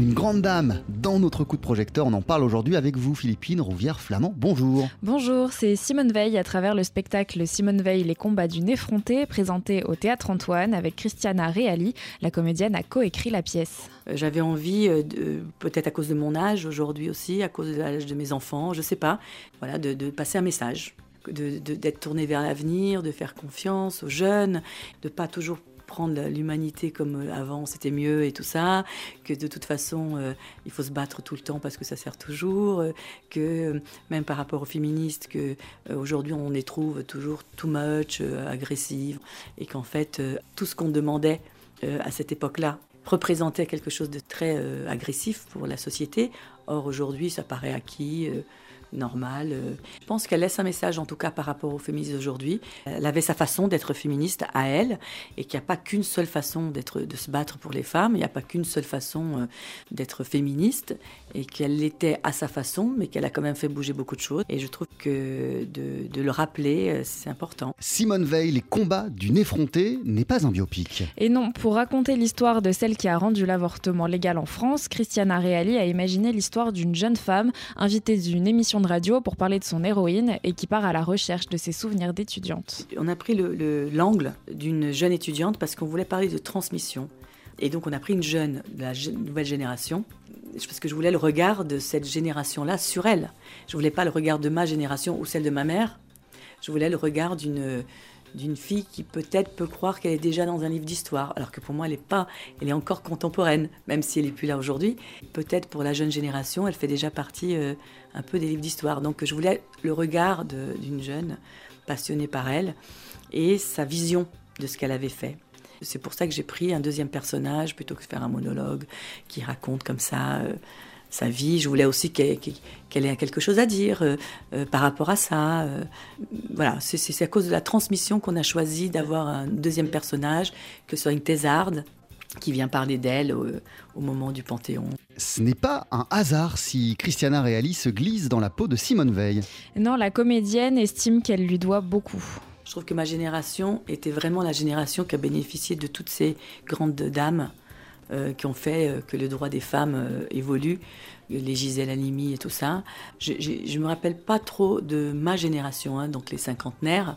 Une grande dame dans notre coup de projecteur. On en parle aujourd'hui avec vous, Philippine Rouvière-Flamand. Bonjour. Bonjour, c'est Simone Veil à travers le spectacle Simone Veil, les combats d'une effrontée, présenté au Théâtre Antoine avec Christiana Reali. La comédienne a coécrit la pièce. Euh, j'avais envie, euh, peut-être à cause de mon âge aujourd'hui aussi, à cause de l'âge de mes enfants, je sais pas, voilà, de, de passer un message d'être tourné vers l'avenir, de faire confiance aux jeunes, de pas toujours prendre l'humanité comme euh, avant c'était mieux et tout ça, que de toute façon euh, il faut se battre tout le temps parce que ça sert toujours, euh, que même par rapport aux féministes, que aujourd'hui on les trouve toujours too much, agressives, et qu'en fait tout ce qu'on demandait à cette époque-là représentait quelque chose de très agressif pour la société. Or aujourd'hui ça paraît acquis normale. Je pense qu'elle laisse un message, en tout cas par rapport aux féministes d'aujourd'hui. Elle avait sa façon d'être féministe à elle, et qu'il n'y a pas qu'une seule façon d'être, de se battre pour les femmes, il n'y a pas qu'une seule façon euh, d'être féministe, et qu'elle l'était à sa façon, mais qu'elle a quand même fait bouger beaucoup de choses. Et je trouve que de, le rappeler, euh, c'est important. Simone Veil, Les combats d'une effrontée n'est pas un biopic. Et non, pour raconter l'histoire de celle qui a rendu l'avortement légal en France, Christiana Reali a imaginé l'histoire d'une jeune femme invitée d'une émission radio pour parler de son héroïne et qui part à la recherche de ses souvenirs d'étudiante. On a pris l'angle d'une jeune étudiante parce qu'on voulait parler de transmission. Et donc on a pris une jeune, de la nouvelle génération, parce que je voulais le regard de cette génération-là sur elle. Je voulais pas le regard de ma génération ou celle de ma mère. Je voulais le regard d'une d'une fille qui peut-être peut croire qu'elle est déjà dans un livre d'histoire, alors que pour moi elle n'est pas, elle est encore contemporaine, même si elle n'est plus là aujourd'hui. Peut-être pour la jeune génération, elle fait déjà partie euh, un peu des livres d'histoire. Donc je voulais le regard d'une jeune passionnée par elle et sa vision de ce qu'elle avait fait. C'est pour ça que j'ai pris un deuxième personnage plutôt que de faire un monologue qui raconte comme ça. Euh, sa vie. Je voulais aussi qu'elle ait quelque chose à dire euh, euh, par rapport à ça. Euh, voilà, c'est à cause de la transmission qu'on a choisi d'avoir un deuxième personnage, que ce soit une thésarde qui vient parler d'elle au, moment du Panthéon. Ce n'est pas un hasard si Christiana Reali se glisse dans la peau de Simone Veil. Non, la comédienne estime qu'elle lui doit beaucoup. Je trouve que ma génération était vraiment la génération qui a bénéficié de toutes ces grandes dames qui ont fait euh, que le droit des femmes euh, évolue, les Gisèle Halimi et tout ça. Je ne me rappelle pas trop de ma génération, hein, donc les cinquantenaires,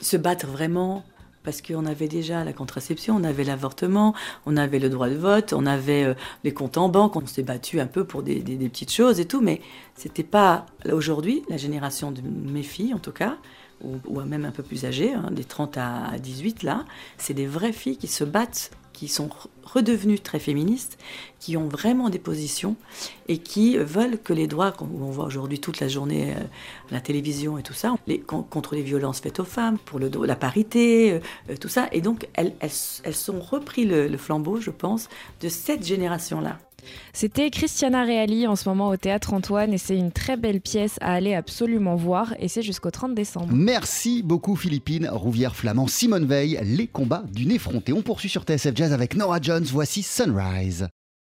se battre vraiment parce qu'on avait déjà la contraception, on avait l'avortement, on avait le droit de vote, on avait les comptes en banque, on s'est battu un peu pour des, petites choses et tout, mais c'était pas aujourd'hui, la génération de mes filles en tout cas, ou, même un peu plus âgées, hein, des 30 à 18 là, c'est des vraies filles qui se battent qui sont redevenues très féministes, qui ont vraiment des positions et qui veulent que les droits, qu'on voit aujourd'hui toute la journée euh, à la télévision et tout ça, contre les violences faites aux femmes, pour le, la parité, euh, euh, tout ça. Et donc, elles, elles, elles sont repris le flambeau, je pense, de cette génération-là. C'était Christiana Reali en ce moment au Théâtre Antoine et c'est une très belle pièce à aller absolument voir et c'est jusqu'au 30 décembre. Merci beaucoup Philippine, Rouvière Flamand, Simone Veil, les combats d'une effrontée. On poursuit sur TSF Jazz avec Nora Jones, voici Sunrise.